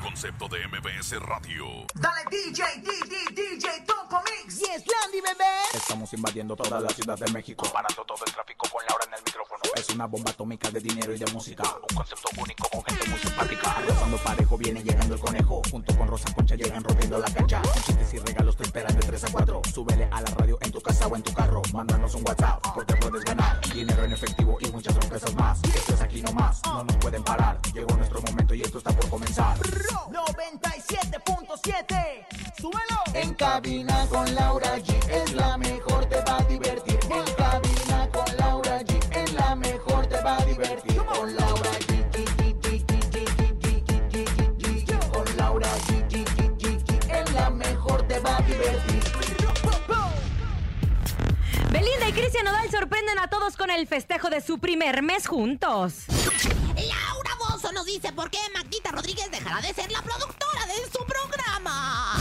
Concepto de MBS Radio. Dale DJ, DJ, DJ, Topo Mix. Yes, Landy, bebé. Estamos invadiendo toda la Ciudad de México, parando todo el tráfico con Laura en el micrófono. Es una bomba atómica de dinero y de música, un concepto único con gente muy simpática. Arrasando parejo viene llegando el conejo, junto con Rosa Concha llegan rompiendo la cancha. Con chistes y regalos te esperan de 3 a 4. Súbele a la radio en tu casa o en tu carro, mándanos un WhatsApp porque puedes ganar dinero en efectivo y muchas sorpresas más. Esto es aquí nomás, no nos pueden parar. Llegó nuestro momento y esto está por comenzar. 97.7. Súbelo. En cabina con Laura G es la mejor, te va a divertir. En cabina con Laura G es la mejor, te va a divertir. Con Laura G. Con Laura G. Es la mejor, te va a divertir. Belinda y Cristian Nodal sorprenden a todos con el festejo de su primer mes juntos. Nos dice por qué Magdita Rodríguez dejará de ser la productora de su programa.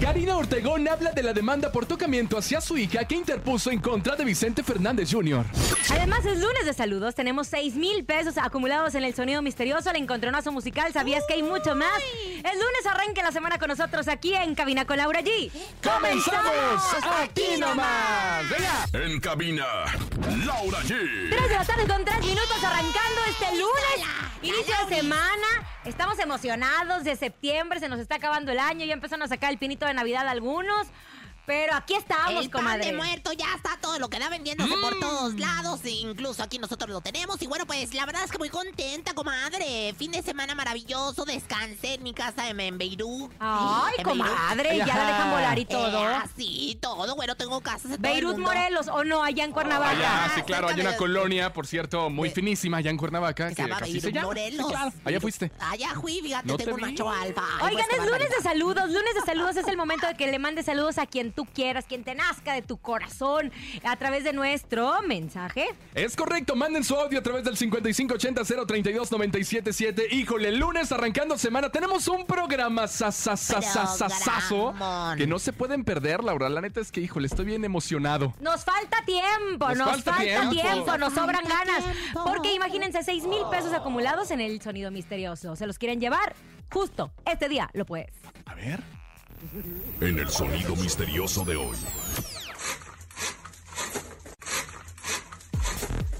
Karina Ortegón habla de la demanda por tocamiento hacia su hija que interpuso en contra de Vicente Fernández Jr. Además, es lunes de saludos. Tenemos 6 mil pesos acumulados en el sonido misterioso, el encontronazo musical. ¿Sabías que hay mucho más? El lunes arranque la semana con nosotros aquí en Cabina con Laura G. ¡Comenzamos! ¡Aquí nomás! ¡Venga! En cabina, Laura G. 3 de la tarde con 3 minutos arrancando este lunes. Inicio semana. Estamos emocionados de septiembre. Se nos está acabando el año. Ya empezaron a sacar el pinito de Navidad algunos. Pero aquí estamos, el pan comadre. de muerto ya está todo lo que da vendiéndose Mm. por todos lados. e Incluso aquí nosotros lo tenemos. Y bueno, pues la verdad es que muy contenta, comadre. Fin de semana maravilloso. Descansé en mi casa en, en Beirut. Ay, En Beirut. comadre, ya la dejan volar y todo. Eh, sí, todo. Bueno, tengo casas en todo el Beirut, mundo. Hay o no, allá en Cuernavaca. Allá, Ah, sí, claro, hay una de- colonia, por cierto, muy de- finísima allá en Cuernavaca, Que que se llama así Beirut, se llama. Morelos. Sí, claro. Allá fuiste. Allá fui, fíjate, No te tengo un vi. macho alfa. Oigan, pues, es lunes de saludos. Lunes de saludos es el momento de que le mandes saludos a quien tú quieras, quien te nazca de tu corazón, a través de nuestro mensaje. Es correcto, manden su audio a través del 5580-032-977. Híjole, lunes arrancando semana, tenemos un programa sasasasasazo Programón. que no se pueden perder, Laura. La neta es que, híjole, estoy bien emocionado. Nos falta tiempo, nos, Nos falta, falta tiempo, tiempo. nos sobran Falta ganas. tiempo. Porque imagínense, 6 mil pesos acumulados en el sonido misterioso. ¿Se los quieren llevar? Justo, este día lo puedes. A ver. En el sonido misterioso de hoy.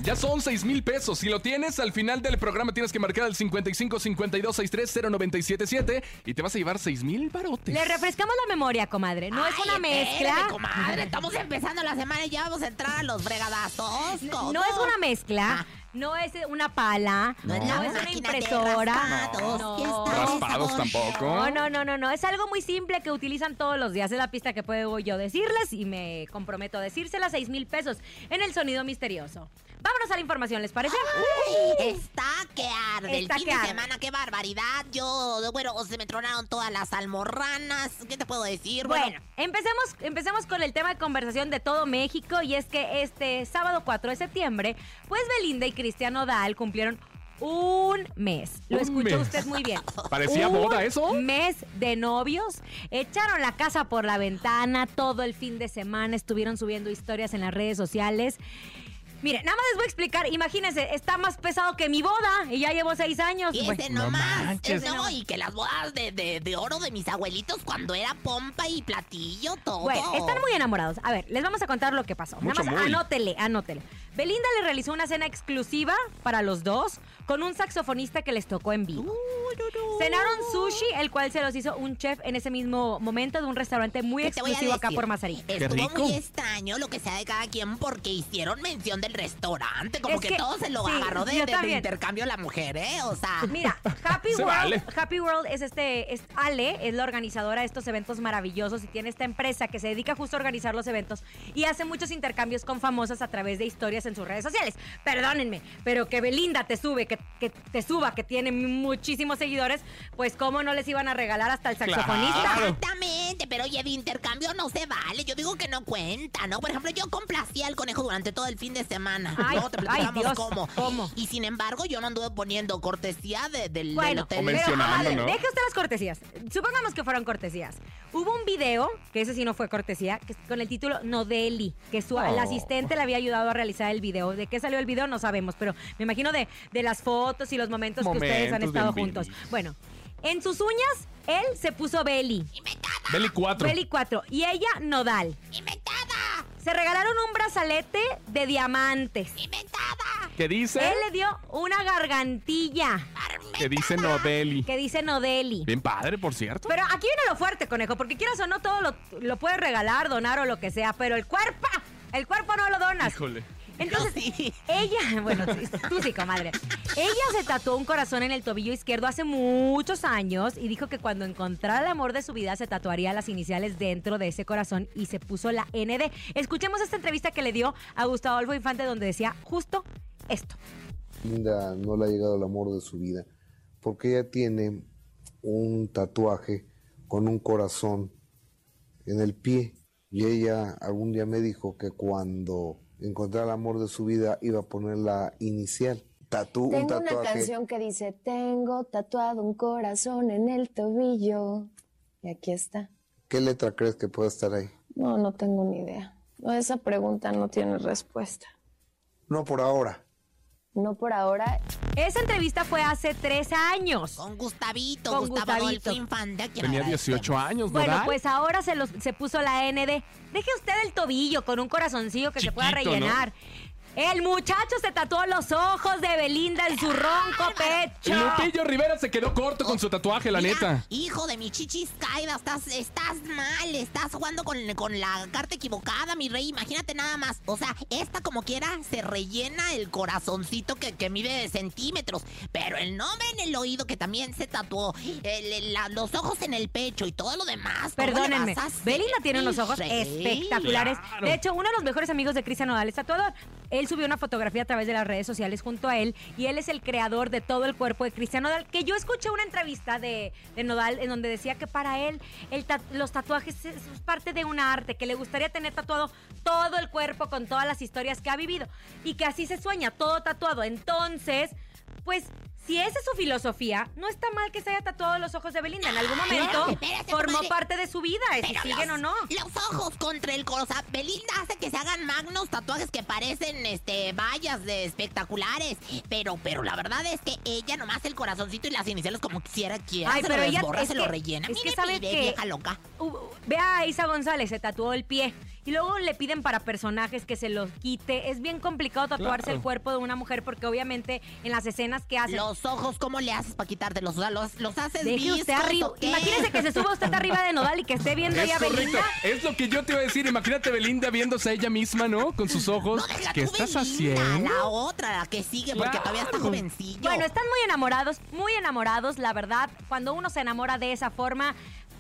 Ya son 6 mil pesos. Si lo tienes, al final del programa tienes que marcar el 55 52 63 0977 y te vas a llevar 6 mil barotes. Le refrescamos la memoria, comadre. No es una mezcla. comadre. Estamos empezando la semana y ya vamos a entrar a los fregadazos. ¿Cómo? No es una mezcla, no es una pala, no, No es una impresora. raspados, No. Raspados tampoco. No, no, no, no, no. Es algo muy simple que utilizan todos los días. Es la pista que puedo yo decirles y me comprometo a decírsela. 6 mil pesos en el sonido misterioso. Vámonos a la información, ¿les parece? Ay, Está que arde. Está el fin que de semana, qué barbaridad. Yo, bueno, se me tronaron todas las almorranas. ¿Qué te puedo decir? Bueno, empecemos, empecemos con el tema de conversación de todo México y es que este sábado 4 de septiembre, pues Belinda y Cristian Nodal cumplieron un mes. Lo escuchó mes. usted muy bien. Parecía Un boda eso. mes de novios. Echaron la casa por la ventana todo el fin de semana. Estuvieron subiendo historias en las redes sociales. Mire, nada más les voy a explicar. Imagínense, está más pesado que mi boda y ya llevo seis años. Y ese no nomás. manches. No, y que las bodas de, de- de oro de mis abuelitos cuando era pompa y platillo, todo. Bueno, están muy enamorados. A ver, les vamos a contar lo que pasó. Mucho, Nada más muy. anótele, anótele. Belinda le realizó una cena exclusiva para los dos con un saxofonista que les tocó en vivo. Cenaron sushi, el cual se los hizo un chef en ese mismo momento de un restaurante muy ¿Qué te voy a exclusivo acá por Mazarí. Estuvo rico. muy extraño lo que sea de cada quien porque hicieron mención del restaurante. Como Es que, que- todo se lo sí, agarró de, yo de- de también. intercambio la mujer, ¿eh? O sea. Mira, Happy World, vale. Happy World es este, es Ale, es la organizadora de estos eventos maravillosos y tiene esta empresa que se dedica justo a organizar los eventos y hace muchos intercambios con famosas a través de historias en sus redes sociales. Perdónenme, pero que Belinda te sube, que, que te suba, que tiene muchísimos seguidores, pues cómo no les iban a regalar hasta el saxofonista. Claro. Exactamente, pero oye, de intercambio no se vale. Yo digo que no cuenta, ¿no? Por ejemplo, yo complacía al conejo durante todo el fin de semana. Ay, te ay, Dios, cómo. ¿cómo? Y sin embargo, yo no anduve poniendo cortesía de- del, del Bueno, hotel. Pero, ¿no? deje usted las cortesías. Supongamos que fueron cortesías. Hubo un video, que ese sí no fue cortesía, que con el título Nodeli, que su, el Oh. asistente le había ayudado a realizar el video. ¿De qué salió el video? No sabemos, pero me imagino de, de las fotos y los momentos, que ustedes han Momentos estado juntos. Bueno, en sus uñas, él se puso Beli. Beli 4. Beli 4. Y ella, Nodal. ¡Inventada! Se regalaron un brazalete de diamantes. ¡Inventada! ¿Qué dice? Él le dio una gargantilla Que dice no Beli. que dice Nodeli. Bien padre, por cierto. Pero aquí viene lo fuerte, conejo, porque quieras o no, todo lo, lo puedes regalar, donar o lo que sea, pero el cuerpo, el cuerpo no lo donas. Híjole. Entonces, sí. ella, bueno, tú sí, comadre. Ella se tatuó un corazón en el tobillo izquierdo hace muchos años y dijo que cuando encontrara el amor de su vida se tatuaría las iniciales dentro de ese corazón y se puso la ND. Escuchemos esta entrevista que le dio a Gustavo Adolfo Infante donde decía justo esto. Linda no le ha llegado el amor de su vida, porque ella tiene un tatuaje con un corazón en el pie y ella algún día me dijo que cuando encontrara el amor de su vida iba a poner la inicial. Tatú, un Tengo una tatuaje. canción que dice, tengo tatuado un corazón en el tobillo. Y aquí está. ¿Qué letra crees que puede estar ahí? No, no tengo ni idea. No, esa pregunta no tiene respuesta. No por ahora. No por ahora. Esa entrevista fue hace tres años. Con Gustavito, Con Gustavo Gustavito. Adolfo Infante. Tenía agradecemos. 18 años, Bueno, ¿verdad? pues ahora se, los, se puso la ND. Deje usted el tobillo con un corazoncillo que se pueda ¿no? El muchacho se tatuó los ojos de Belinda en su ronco pecho. Lupillo Rivera se quedó corto con su tatuaje, la Mira, neta. Hijo de mi chichis caída, estás, estás mal, estás jugando con, con la carta equivocada, mi rey. Imagínate nada más. O sea, esta como quiera se rellena el corazoncito que, que mide centímetros. Pero el nombre en el oído que también se tatuó, el- el- la- los ojos en el pecho y todo lo demás. ¿cómo le Perdónenme, Belinda tiene unos ojos rey? espectaculares. Claro. De hecho, uno de los mejores amigos de Cristian Nodal es tatuador. Él subió una fotografía a través de las redes sociales junto a él y él es el creador de todo el cuerpo de Cristian Nodal. Que yo escuché una entrevista de, de Nodal en donde decía que para él los tatuajes es, es parte de un arte, que le gustaría tener tatuado todo el cuerpo con todas las historias que ha vivido y que así se sueña, todo tatuado. Entonces, pues... Si esa es su filosofía, no está mal que se haya tatuado los ojos de Belinda. En algún momento espérate, formó parte de su vida, si Pero siguen los, o no. Los ojos contra el corazón. Belinda hace que se hagan magnos tatuajes que parecen este vallas de espectaculares. Pero, pero la verdad es que ella nomás el corazoncito y las iniciales como quisiera quiera. Ay, se pero lo ella- desborra, es se lo que- rellena. es que ¿sabe mire, qué? vieja loca. Uh, ve a Isa González, se tatuó el pie. Y luego le piden para personajes que se los quite. Es bien complicado tatuarse Claro. el cuerpo de una mujer porque obviamente en las escenas que hace... Los ojos, ¿cómo le haces para quitártelos? O sea, los, los haces Deje usted viscos, arriba. ¿o qué? Imagínese que se suba usted arriba de Nodal y que esté viendo Es a correcto. Belinda. Es lo que yo te iba a decir. Imagínate Belinda viéndose a ella misma, ¿no? Con sus ojos. No, deja ¿Qué tú, estás Belinda, haciendo? La otra, la que sigue, porque todavía está jovencillo. Bueno, están muy enamorados, muy enamorados, la verdad. Cuando uno se enamora de esa forma,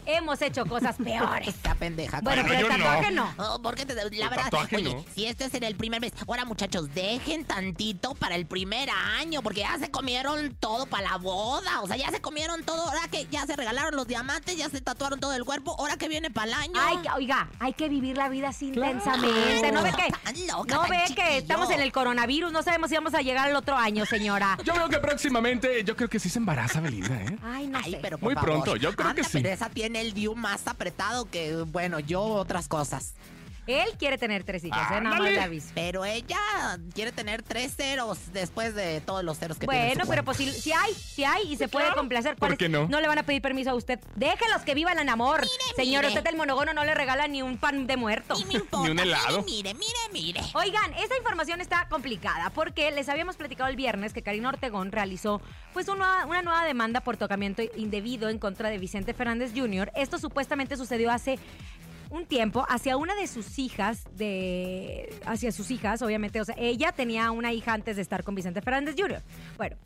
hemos hecho cosas peores. Esta pendeja. Bueno, pero el no. tatuaje no. Oh, porque te- la El verdad, tatuaje oye, no. si este es en el primer mes, ahora muchachos, dejen tantito para el primer año, porque ya se comieron todo para la boda, o sea, ya se comieron todo, ahora que ya se regalaron los diamantes, ya se tatuaron todo el cuerpo, ahora que viene para el año. Ay, que- oiga, hay que vivir la vida así intensamente. ¿No ve que, loca, no ve que estamos en el coronavirus? No sabemos si vamos a llegar al otro año, señora. Yo veo que próximamente, yo creo que sí se embaraza Belinda, ¿eh? Ay, no Ay, sé. pero por Muy favor. pronto, yo creo que sí. Pero esa tiene el view más apretado que, bueno, yo otras cosas. Él quiere tener tres hijos, ¿eh? Nada más Ándale. le aviso. Pero ella quiere tener tres ceros después de todos los ceros que tiene. en Bueno, pero pues si, si hay, si hay y se puede complacer. ¿cuál ¿Por es? qué no? le van a pedir permiso a usted. Déjelos que vivan en amor. Señor, mire. usted el monogono no le regala ni un pan de muerto. Ni me importa. Ni un helado. Mire, mire, mire. mire. Oigan, esta información está complicada porque les habíamos platicado el viernes que Karina Ortegón realizó pues una, una nueva demanda por tocamiento indebido en contra de Vicente Fernández Jr. Esto supuestamente sucedió hace un tiempo hacia una de sus hijas de hacia sus hijas, obviamente, o sea, ella tenía una hija antes de estar con Vicente Fernández Jr. Bueno,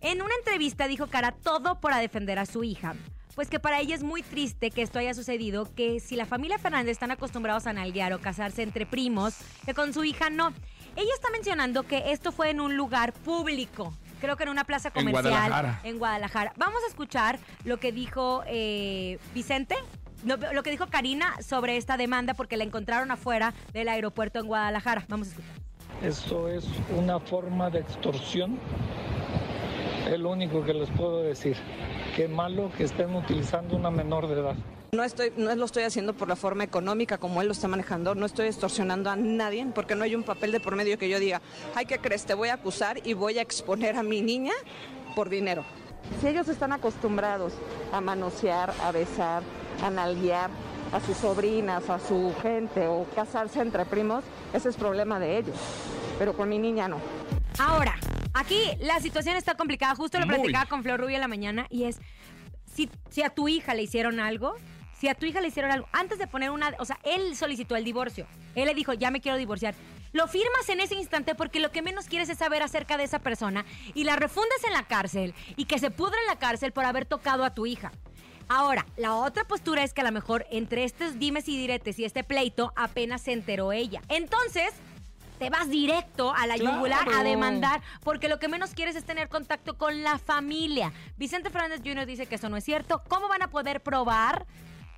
en una entrevista dijo que hará todo para defender a su hija. Pues que para ella es muy triste que esto haya sucedido, que si la familia Fernández están acostumbrados a nalguear o casarse entre primos, que con su hija no. Ella está mencionando que esto fue en un lugar público, creo que en una plaza En comercial Guadalajara. en Guadalajara. Vamos a escuchar lo que dijo eh, Vicente, no, lo que dijo Karina sobre esta demanda porque la encontraron afuera del aeropuerto en Guadalajara. Vamos a escuchar. Esto es una forma de extorsión. Es lo único que les puedo decir. Qué malo que estén utilizando una menor de edad. No, estoy, no lo estoy haciendo por la forma económica como él lo está manejando, no estoy extorsionando a nadie porque no hay un papel de por medio que yo diga, ay, ¿qué crees? Te voy a acusar y voy a exponer a mi niña por dinero. Si ellos están acostumbrados a manosear, a besar, a nalguear a sus sobrinas, a su gente o casarse entre primos, ese es problema de ellos. Pero con mi niña no. Ahora, aquí la situación está complicada. Justo lo Muy. platicaba con Flor Rubio en la mañana y es, si, si a tu hija le hicieron algo, si a tu hija le hicieron algo, antes de poner una, o sea, él solicitó el divorcio. Él le dijo, ya me quiero divorciar. Lo firmas en ese instante porque lo que menos quieres es saber acerca de esa persona y la refundes en la cárcel y que se pudre en la cárcel por haber tocado a tu hija. Ahora, la otra postura es que a lo mejor entre estos dimes y diretes y este pleito apenas se enteró ella. Entonces, te vas directo a la Claro. yugular a demandar porque lo que menos quieres es tener contacto con la familia. Vicente Fernández Jr. dice que eso no es cierto. ¿Cómo van a poder probar?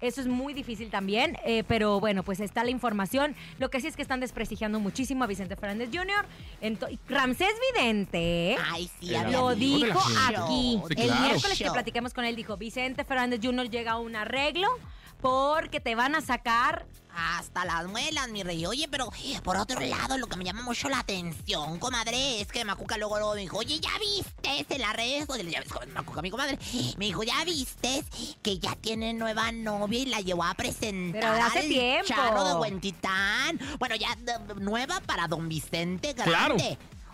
Eso es muy difícil también, eh, pero bueno, pues está la información. Lo que sí es que están desprestigiando muchísimo a Vicente Fernández Jr. Ramsés Vidente Ay, sí, El había lo dijo aquí. Sí, El miércoles que Show. platicamos con él dijo, Vicente Fernández Jr. llega a un arreglo porque te van a sacar Hasta las muelas, mi rey. Oye, pero por otro lado, lo que me llama mucho la atención, comadre, es que Macuca luego, luego me dijo, oye, ¿ya viste en las redes sociales? Ya ves Macuca, mi comadre. Me dijo, ¿ya viste que ya tiene nueva novia y la llevó a presentar Pero de hace al tiempo. charro de Huentitán? Bueno, ya de- nueva para don Vicente Grande. Claro.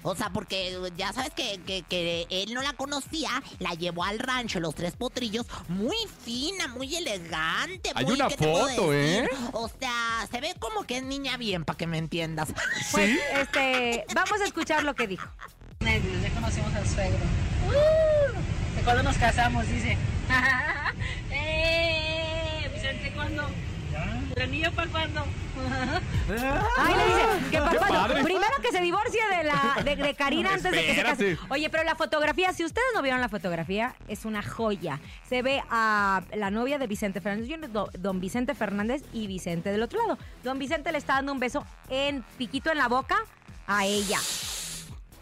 O sea, porque ya sabes que, que- que él no la conocía, la llevó al rancho, los tres potrillos, muy fina, muy elegante. Hay muy, una ¿qué te puedo foto? ¿eh? O sea, se ve como que es niña bien, para que me entiendas. Pues, ¿Sí? este, vamos a escuchar lo que dijo. Nervios, ya conocimos al suegro. Uh, ¿De cuándo nos casamos? Dice. ¡Eh! Vicente, ¿cuándo? ¿El anillo para cuándo? Ay, le dice que padre. Primero que se divorcie de la de, de Karina antes de que se case. Oye, pero la fotografía, si ustedes no vieron la fotografía, es una joya. Se ve a la novia de Vicente Fernández do- don Vicente Fernández y Vicente del otro lado. Don Vicente le está dando un beso en piquito en la boca a ella.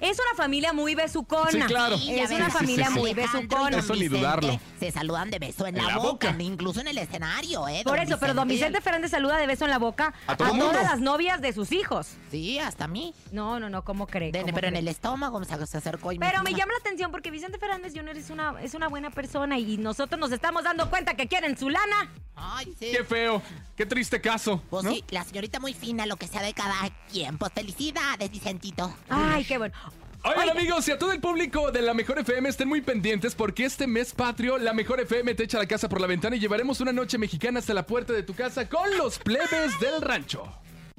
Es una familia muy besucona. Sí, claro. Sí, Es ves, una sí, sí, familia sí. muy besucona. Eso ni dudarlo. Se saludan de beso en, En la, la boca, boca. incluso en el escenario, ¿eh? Por don eso, pero don Vicente Fernández saluda de beso en la boca A a, todo mundo. todas las novias de sus hijos. Sí, hasta a mí. No, no, no, ¿cómo cree? De- ¿Cómo pero en el estómago se, se acercó y Pero me llama la atención porque Vicente Fernández Jr. es una, es una buena persona y nosotros nos estamos dando cuenta que quieren su lana. Ay, sí. Qué feo. Qué triste caso. Pues ¿no? sí, la señorita muy fina, lo que sea de cada quien. Pues felicidades, Vicentito. Ay, qué bueno. Oigan amigos y a todo el público de la Mejor FM estén muy pendientes porque este mes patrio la Mejor FM te echa la casa por la ventana y llevaremos una noche mexicana hasta la puerta de tu casa con los plebes del rancho.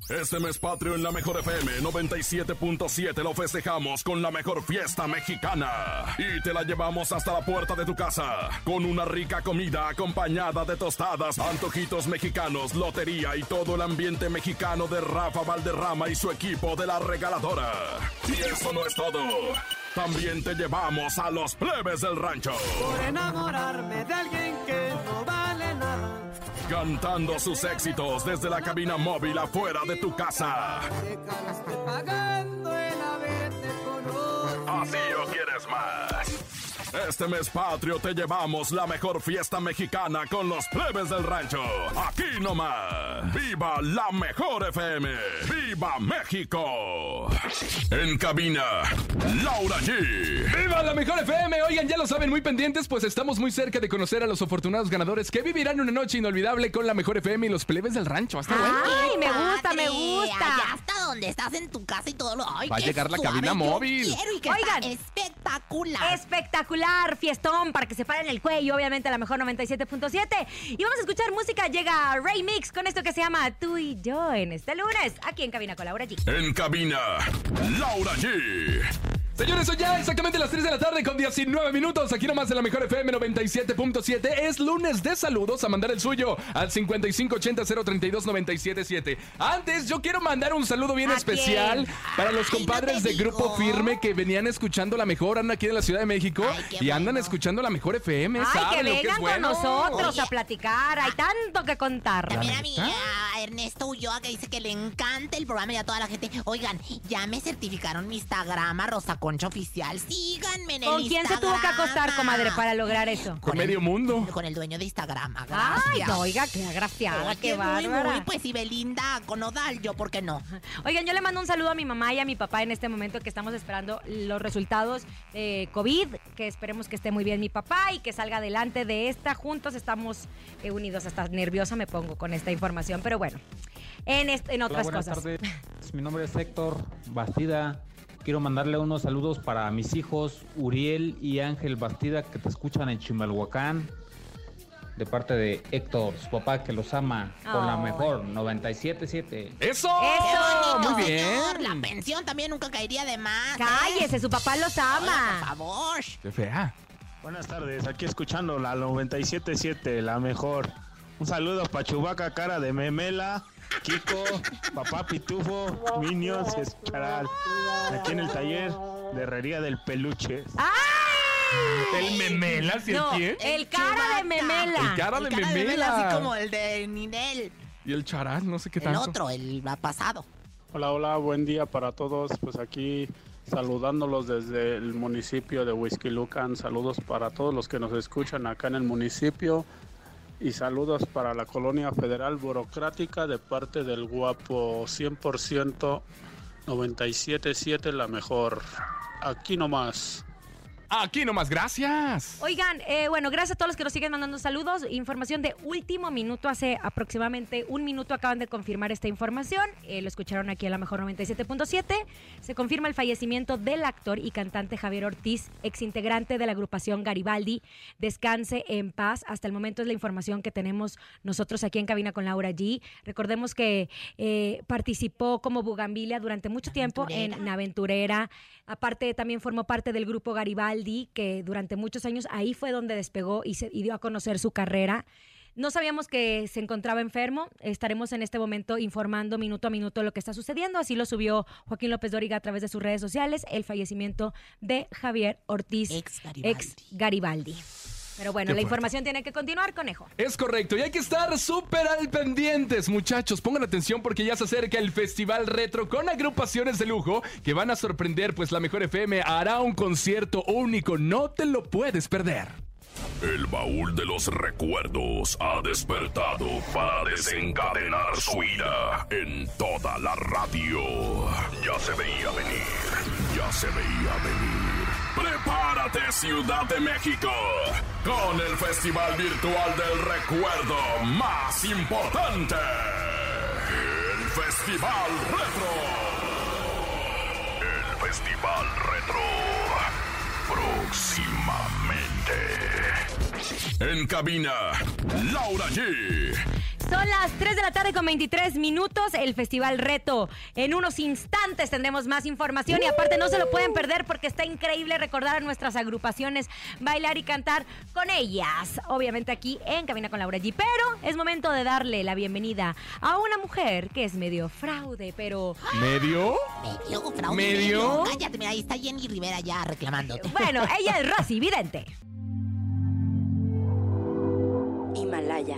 Este mes patrio en la mejor FM 97.7 lo festejamos con la mejor fiesta mexicana. Y te la llevamos hasta la puerta de tu casa. Con una rica comida acompañada de tostadas, antojitos mexicanos, lotería y todo el ambiente mexicano de Rafa Valderrama y su equipo de la regaladora. Y eso no es todo. También te llevamos a los plebes del rancho. enamorarme de alguien que. Cantando sus éxitos desde la cabina móvil afuera de tu casa. Así o quieres más. Este mes patrio te llevamos la mejor fiesta mexicana con los plebes del rancho. Aquí nomás. ¡Viva la mejor FM! ¡Viva México! En cabina, Laura G. ¡Viva la mejor FM! Oigan, ya lo saben, muy pendientes, pues estamos muy cerca de conocer a los afortunados ganadores que vivirán una noche inolvidable con la mejor FM y los plebes del rancho. Hasta luego. Ay, me gusta, me gusta. Allá hasta donde estás en tu casa y todo lo. Ay, Va a llegar la suave, cabina yo móvil. Quiero y que Oigan. está espectacular. Espectacular, fiestón para que se paren el cuello, obviamente a la mejor 97.7. Y vamos a escuchar música, llega Ray Mix con esto que se llama Tú y yo en este lunes, aquí en Cabina con Laura G. En cabina, Laura G. Señores, son ya exactamente las 3 de la tarde con 19 minutos. Aquí nomás en la mejor FM 97.7. Es lunes de saludos. A mandar el suyo al 5580-032-977. Antes, yo quiero mandar un saludo bien ¿A especial quién? para los Ay, compadres no de Grupo. Firme que venían escuchando la mejor. Andan aquí en la Ciudad de México Ay, y andan bueno. escuchando la mejor FM. Ay, ¿Saben que lo que vengan es bueno? con nosotros Oye. a platicar, hay tanto que contar. También a neta? a Ernesto Ulloa que dice que le encanta el programa y a toda la gente. Oigan, ya me certificaron mi Instagram, Rosa Concha Oficial. Síganme en el ¿Con quién se tuvo que acostar, comadre, para lograr eso? Con medio mundo. Con el dueño de Instagram. Ay, Gracias. no, oiga, qué agraciada, qué muy, bárbara. muy, pues y Belinda con Odal, yo, ¿por qué no? Oigan, yo le mando un saludo a mi mamá y a mi papá en este momento que estamos esperando los resultados de COVID, que esperemos que esté muy bien mi papá y que salga adelante de esta. Juntos estamos eh, unidos, hasta nerviosa me pongo con esta información, pero bueno, en, en otras buenas cosas. tardes. Mi nombre es Héctor Bastida. Quiero mandarle unos saludos para mis hijos Uriel y Ángel Bastida que te escuchan en Chimalhuacán. De parte de Héctor, su papá que los ama con la mejor 97.7. ¡Eso! ¡Eso! Muy bien. Señor, la pensión también nunca caería de más. ¿eh? Cállese, su papá los Hola, ama. por favor. ¡Qué fea! Buenas tardes, aquí escuchando la 97.7, la mejor. Un saludo para Chubaca, cara de memela, Kiko, papá Pitufo, Minions, Escaral. Aquí en el taller de herrería del peluche. ¿El memela? ¿sí el No, quién? el cara de memela. El cara de El cara de memela. así como el de Ninel. Y el charal, no sé qué El tanto. otro, el pasado. Hola, hola, buen día para todos. Pues aquí saludándolos desde el municipio de Whisky Lucan. Saludos para todos los que nos escuchan acá en el municipio. Y saludos para la colonia federal burocrática de parte del guapo 100% 97.7, la mejor. Aquí nomás. Aquí nomás, gracias. Oigan, eh, bueno, gracias a todos los que nos siguen mandando saludos. Información de último minuto, hace aproximadamente un minuto acaban de confirmar esta información. Eh, lo escucharon aquí en la mejor 97.7. Se confirma el fallecimiento del actor y cantante Javier Ortiz, exintegrante de la agrupación Garibaldi. Descanse en paz. Hasta el momento es la información que tenemos nosotros aquí en Cabina con Laura G. Recordemos que eh, participó como Bugambilia durante mucho tiempo en Aventurera. Aparte, también formó parte del grupo Garibaldi, que durante muchos años ahí fue donde despegó y, se, y dio a conocer su carrera. No sabíamos que se encontraba enfermo. Estaremos en este momento informando minuto a minuto lo que está sucediendo. Así lo subió Joaquín López Dóriga a través de sus redes sociales, el fallecimiento de Javier Ortiz, Ex Garibaldi. ex Garibaldi. Pero bueno, Qué la fuerte. información tiene que continuar, conejo. Es correcto, y hay que estar súper al pendientes, muchachos. Pongan atención porque ya se acerca el Festival Retro con agrupaciones de lujo que van a sorprender, pues la Mejor FM hará un concierto único. No te lo puedes perder. El baúl de los recuerdos ha despertado para desencadenar su ira en toda la radio. Ya se veía venir, ya se veía venir. Prepárate Ciudad de México con el Festival Virtual del Recuerdo más importante. El Festival Retro. El Festival Retro. Próximamente. En cabina, Laura G. Son las 3 de la tarde con 23 minutos, el Festival Reto. En unos instantes tendremos más información y aparte no se lo pueden perder porque está increíble recordar a nuestras agrupaciones, bailar y cantar con ellas. Obviamente aquí en Cabina con Laura G. Pero es momento de darle la bienvenida a una mujer que es medio fraude, pero ¿Medio? Medio, fraude, ¿Medio? Cállate, mira, ahí está Jenny Rivera ya reclamándote. bueno, ella es Rosy Vidente. Himalaya.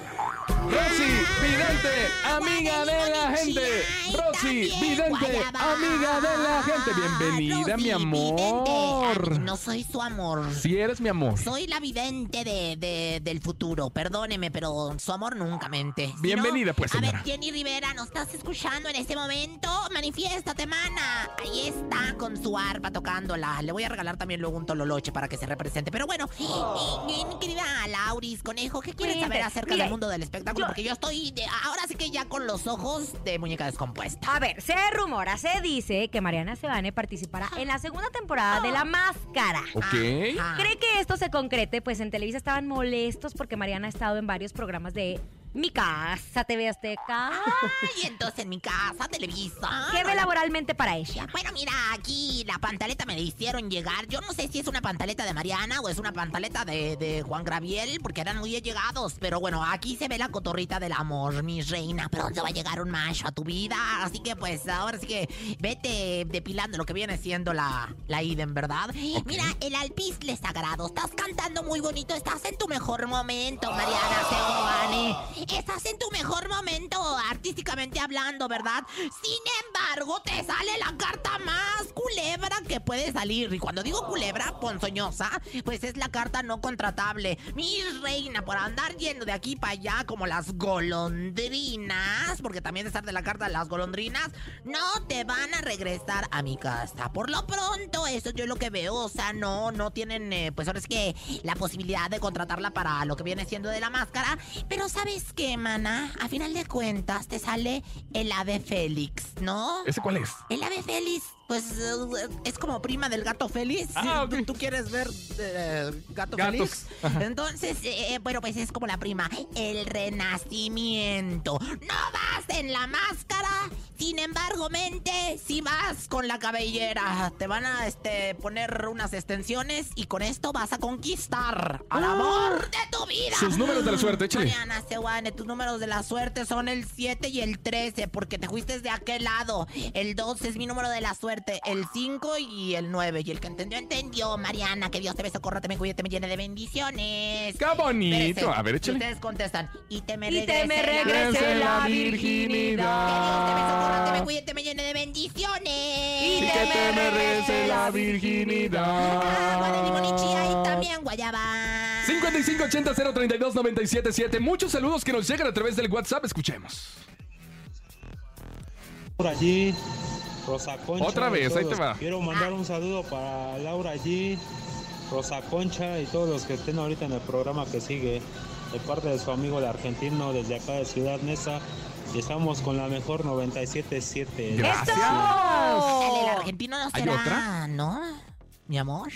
Rosy, vidente, amiga de la gente. Rosy, vidente, amiga de la gente. Bienvenida, mi amor. No soy su amor. Si eres mi amor. Soy la vidente de, de- del futuro. Perdóneme, pero su amor nunca mente. Bienvenida, pues, A ver. Jenny Rivera, ¿nos estás escuchando en este momento? Manifiéstate, mana. Ahí está con su arpa tocándola. Le voy a regalar también luego un tololoche para que se represente. Pero bueno, querida Lauris, conejo, ¿qué quieres saber acerca del mundo del espectáculo? Yo- Porque yo estoy de- ahora sí que ya con los ojos de muñeca descompuesta. A ver, se rumora, se dice que Mariana Sebane participará en la segunda temporada de La Máscara. Ok. ¿Cree que esto se concrete? Pues en Televisa estaban molestos porque Mariana ha estado en varios programas de Mi Casa, TV Azteca. Y entonces en mi casa, Televisa. ¿Qué ve laboralmente para ella? Bueno, mira, aquí la pantaleta me la hicieron llegar. Yo no sé si es una pantaleta de Mariana o es una pantaleta de, de Juan Graviel, porque eran muy allegados. Pero bueno, aquí se ve la cotorrita del amor, mi reina. Pronto va a llegar un macho a tu vida. Así que pues ahora sí que vete depilando lo que viene siendo la, la Iden, ¿verdad? Mira, el alpizle sagrado. Estás cantando muy bonito. Estás en tu mejor momento, Mariana Seoane. Estás en tu mejor momento, artísticamente hablando, ¿verdad? Sin embargo, te sale la carta más culebra que puede salir. Y cuando digo culebra ponzoñosa, pues es la carta no contratable. Mi reina, por andar yendo de aquí para allá como las golondrinas, porque también estar de la carta de las golondrinas, no te van a regresar a mi casa. Por lo pronto, eso yo lo que veo, o sea, no, no tienen, eh, pues ahora es que la posibilidad de contratarla para lo que viene siendo de la máscara. Pero ¿sabes qué, mana? A final de cuentas, te sale el ave Félix, ¿no? ¿Ese cuál es? El ave Félix, pues eh, es como prima del gato Félix. Ah, ¿Tú, tú quieres ver eh, gato Gatos. Félix? Ajá. Entonces, eh, bueno, pues es como la prima. El renacimiento. No vas en la máscara. Sin embargo, mente, si vas con la cabellera. Te van a este, poner unas extensiones y con esto vas a conquistar al amor de tu vida. Sus números de la suerte, échale. Mariana Sewane, tus números de la suerte son el 7 y el 13, porque te fuiste de aquel lado. El 2 es mi número de la suerte, el 5 y el 9. Y el que entendió, entendió. Mariana, que Dios te me socorra, te me cuide, te me llene de bendiciones. ¡Qué bonito! A ver, échale. Ustedes contestan. Y te me Y te me regrese regrese la Que virginidad. Dios te me socorra, te me cuide, te me llene de bendiciones. Y que te merece la virginidad. Agua de limón y chía y también guayaba. 5580-032-977. Muchos saludos que nos llegan a través del WhatsApp. Escuchemos. Por allí, Rosa Concha. Otra vez, ahí te va. Quiero mandar un saludo para Laura allí, Rosa Concha y todos los que estén ahorita en el programa que sigue, de parte de su amigo el argentino desde acá de Ciudad Neza. Y estamos con la mejor 97.7. Gracias. Dale, el argentino no ¿Hay será, otra? ¿no? Mi amor.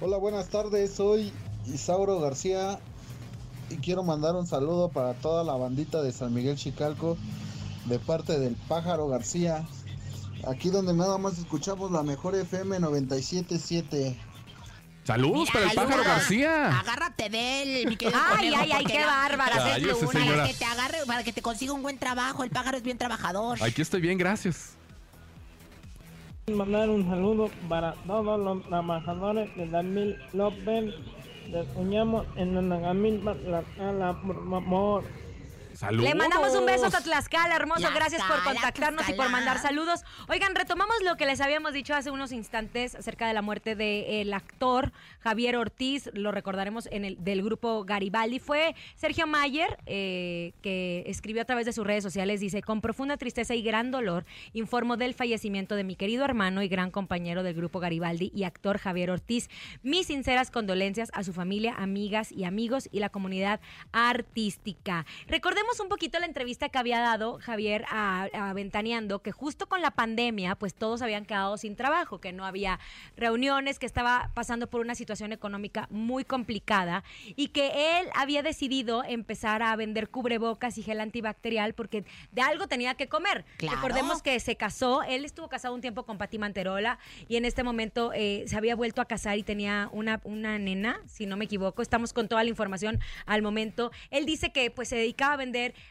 Hola, buenas tardes. Soy Isauro García y quiero mandar un saludo para toda la bandita de San Miguel Chicalco de parte del Pájaro García. Aquí donde nada más escuchamos la mejor FM 977. Saludos para el pájaro García. Agárrate de él, mi querido Ay, ay, ay, qué bárbara, para Cállese, que- señora. Para que te agarre, para que te consiga un buen trabajo. El pájaro es bien trabajador. Aquí estoy bien, gracias. Mandar un saludo para todos los trabajadores de Damil López. Les soñamos en la Nagamil, Tlaxcala, por favor. Saludos. Le mandamos un beso a Tlaxcala, hermoso. Tlaxcala, Gracias por contactarnos y por mandar saludos. Oigan, retomamos lo que les habíamos dicho hace unos instantes acerca de la muerte del actor Javier Ortiz. Lo recordaremos en el del grupo Garibaldi. Fue Sergio Mayer eh, que escribió a través de sus redes sociales. Dice: Con profunda tristeza y gran dolor, informo del fallecimiento de mi querido hermano y gran compañero del grupo Garibaldi y actor Javier Ortiz. Mis sinceras condolencias a su familia, amigas y amigos y la comunidad artística. Recordemos un poquito la entrevista que había dado Javier a, a Ventaneando, que justo con la pandemia, pues todos habían quedado sin trabajo, que no había reuniones, que estaba pasando por una situación económica muy complicada y que él había decidido empezar a vender cubrebocas y gel antibacterial porque de algo tenía que comer. Claro. Recordemos que se casó, él estuvo casado un tiempo con Pati Manterola y en este momento eh, se había vuelto a casar y tenía una, una nena, si no me equivoco. Estamos con toda la información al momento. Él dice que pues se dedicaba a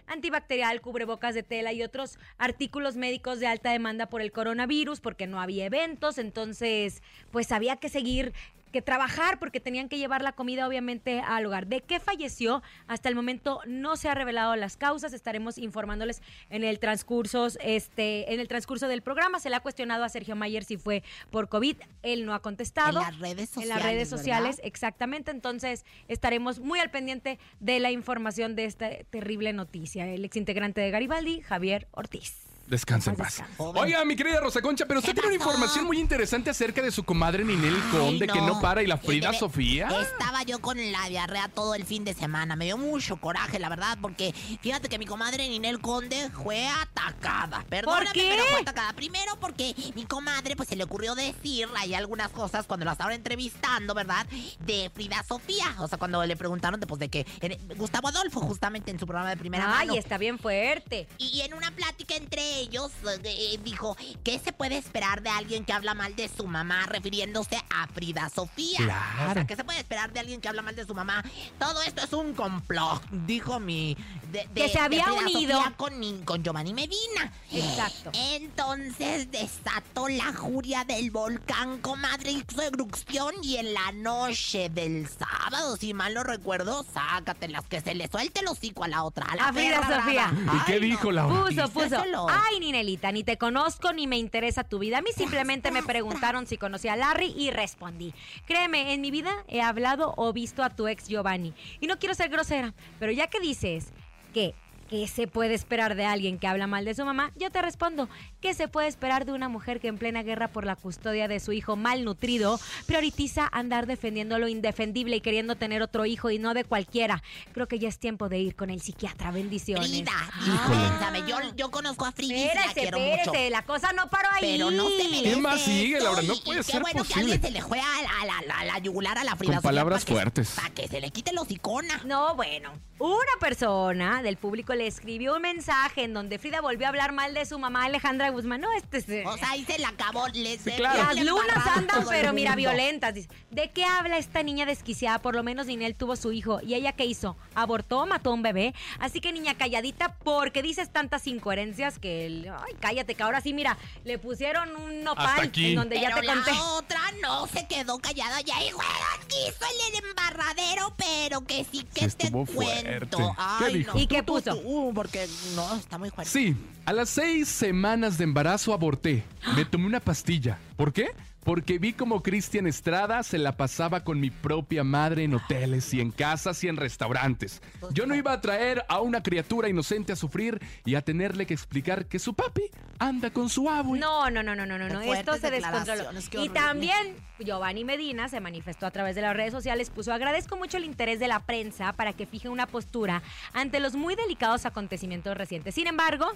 antibacterial, cubrebocas de tela y otros artículos médicos de alta demanda por el coronavirus porque no había eventos, entonces pues había que seguir que trabajar porque tenían que llevar la comida obviamente al hogar. ¿De qué falleció? Hasta el momento no se ha revelado las causas. Estaremos informándoles en el transcurso, este, en el transcurso del programa. Se le ha cuestionado a Sergio Mayer si fue por COVID. Él no ha contestado. En las redes En las sociales, redes sociales, ¿verdad? exactamente. Entonces estaremos muy al pendiente de la información de esta terrible noticia. El exintegrante de Garibaldi, Javier Ortiz. Descansa en paz. Oiga, mi querida Rosa Concha, pero usted tiene una información muy interesante acerca de su comadre Ninel Conde que no para y la Frida Mire, Sofía. Estaba yo con la diarrea todo el fin de semana. Me dio mucho coraje, la verdad, porque fíjate que mi comadre Ninel Conde fue atacada. Perdóname, qué? pero fue atacada. Primero porque mi comadre pues se le ocurrió decir ahí algunas cosas cuando la estaban entrevistando, ¿verdad? De Frida Sofía. O sea, cuando le preguntaron de, pues, de que eh, Gustavo Adolfo justamente en su programa de primera Ay, mano. está bien fuerte. Y en una plática entre ellos eh, eh, dijo, ¿qué se puede esperar de alguien que habla mal de su mamá refiriéndose a Frida Sofía? Claro. O sea, ¿qué se puede esperar de alguien que habla mal de su mamá? Todo esto es un complot, dijo mi... de- de- Que se de había Frida unido. Sofía con, con Giovanni Medina. Exacto. Entonces desató la juria del volcán, comadre, hizo erupción y en la noche del sábado, si mal no recuerdo, sácatelas, que se le suelte el hocico a la otra. A, la A Frida perra Sofía. ¿Y qué Ay, dijo no. Laura? Puso, puso. Díselo. Ay, Ninelita, ni te conozco ni me interesa tu vida. A mí simplemente me preguntaron si conocía a Larry y respondí. Créeme, en mi vida he hablado o visto a tu ex Giovanni. Y no quiero ser grosera, pero ya que dices que ¿Qué se puede esperar de alguien que habla mal de su mamá? Yo te respondo, ¿qué se puede esperar de una mujer que en plena guerra por la custodia de su hijo malnutrido prioritiza andar defendiendo lo indefendible y queriendo tener otro hijo y no de cualquiera? Creo que ya es tiempo de ir con el psiquiatra. Bendiciones. Frida, dispénsame, yo, yo conozco a Frida y sí la Espérate, quiero espérate, mucho. la cosa no paró ahí. Pero no se merece ¿Qué más sigue, Laura? No y- puede y ser Qué bueno que posible. alguien se le fue a la, a la- a la yugular a la Frida Con palabras fuertes. Para que se le quite los icona. No, bueno. Una persona del público le escribió un mensaje en donde Frida volvió a hablar mal de su mamá Alejandra Guzmán. No, este es... O sea, ahí se la acabó. Les claro. Las lunas andan, pero mira, violentas. Dice, ¿De qué habla esta niña desquiciada? Por lo menos Ninel tuvo su hijo. ¿Y ella qué hizo? ¿Abortó? ¿Mató a un bebé? Así que niña calladita, porque dices tantas incoherencias que... el- Ay, cállate, que ahora sí, mira, le pusieron un Hasta nopal aquí. en donde ya te conté. la otra no se quedó callada ya y bueno, quiso el embarradero, pero que sí que Sí te cuento. Fuerte. ¿Qué Ay, dijo? no, ¿Y qué tú, tú, puso? tú, porque no, está muy fuerte. Sí, a las seis semanas de embarazo aborté. Me tomé una pastilla. ¿Por qué? Porque vi como Cristian Estrada se la pasaba con mi propia madre en hoteles y en casas y en restaurantes. Yo no iba a traer a una criatura inocente a sufrir y a tenerle que explicar que su papi anda con su abue. No, no, no, no, no, no, Esto se descontroló. Y también Giovanni Medina se manifestó a través de las redes sociales, puso agradezco mucho el interés de la prensa para que fije una postura ante los muy delicados acontecimientos recientes. Sin embargo,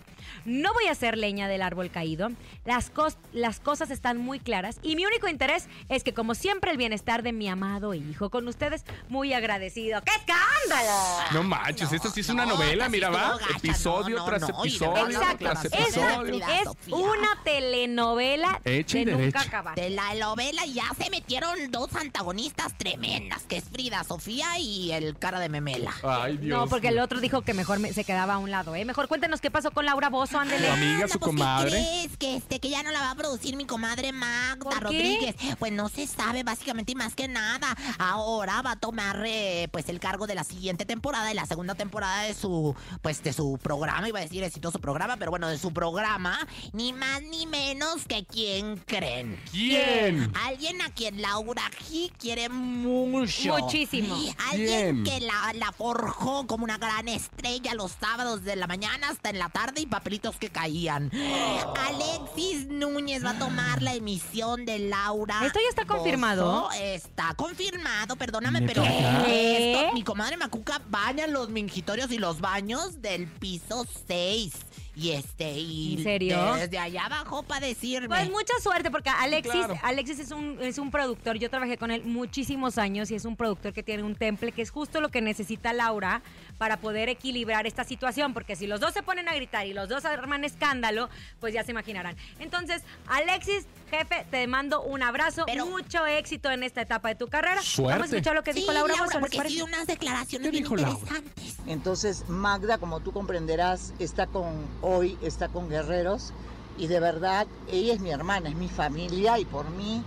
no voy a hacer leña del árbol caído. Las, cos- las cosas están muy claras y mi único interés es que como siempre el bienestar de mi amado hijo con ustedes muy agradecido. ¡Qué escándalo! No manches, esto sí es una no, novela, mira, va. Episodio no, no, tras episodio tras es, de episodio. Frida es Sofía. una telenovela Hecha de nunca acabar. De la novela ya se metieron dos antagonistas tremendas, que es Frida Sofía y el cara de memela. Ay, Dios. No, porque el otro dijo que mejor me- se quedaba a un lado, ¿eh? Mejor cuéntenos qué pasó con Laura Bozo, ándele. Su amiga, su pues, ¿qué comadre. crees? Que, este, que ya no la va a producir mi comadre Magda. Rodríguez. Pues no se sabe básicamente y más que nada. Ahora va a tomar eh, pues el cargo de la siguiente temporada y la segunda temporada de su pues de su programa, iba a decir exitoso programa, pero bueno, de su programa, ni más ni menos que quién creen. ¿Quién? Alguien a quien Laura G quiere mucho. Muchísimo. Alguien ¿Quién? que la, la forjó como una gran estrella los sábados de la mañana hasta en la tarde y papelitos que caían. Alexis Núñez va a tomar la emisión de Laura. ¿Esto ya está confirmado? Bozo. Está confirmado, perdóname, ¿Neta pero esto, mi comadre Macuca baña los mingitorios y los baños del piso 6. Y este, y ¿En serio? desde allá abajo para decirme. Pues mucha suerte, porque Alexis, claro. Alexis es un, es un productor. Yo trabajé con él muchísimos años y es un productor que tiene un temple que es justo lo que necesita Laura para poder equilibrar esta situación. Porque si los dos se ponen a gritar y los dos arman escándalo, pues ya se imaginarán. Entonces, Alexis, jefe, te mando un abrazo. Pero- mucho éxito en esta etapa de tu carrera. Suerte. Vamos a escuchar lo que Sí, dijo Laura, Laura, ¿les porque parece? sí unas declaraciones ¿Qué bien dijo Laura? interesantes. Entonces Magda, como tú comprenderás, está con hoy está con Guerreros y de verdad ella es mi hermana, es mi familia y por mí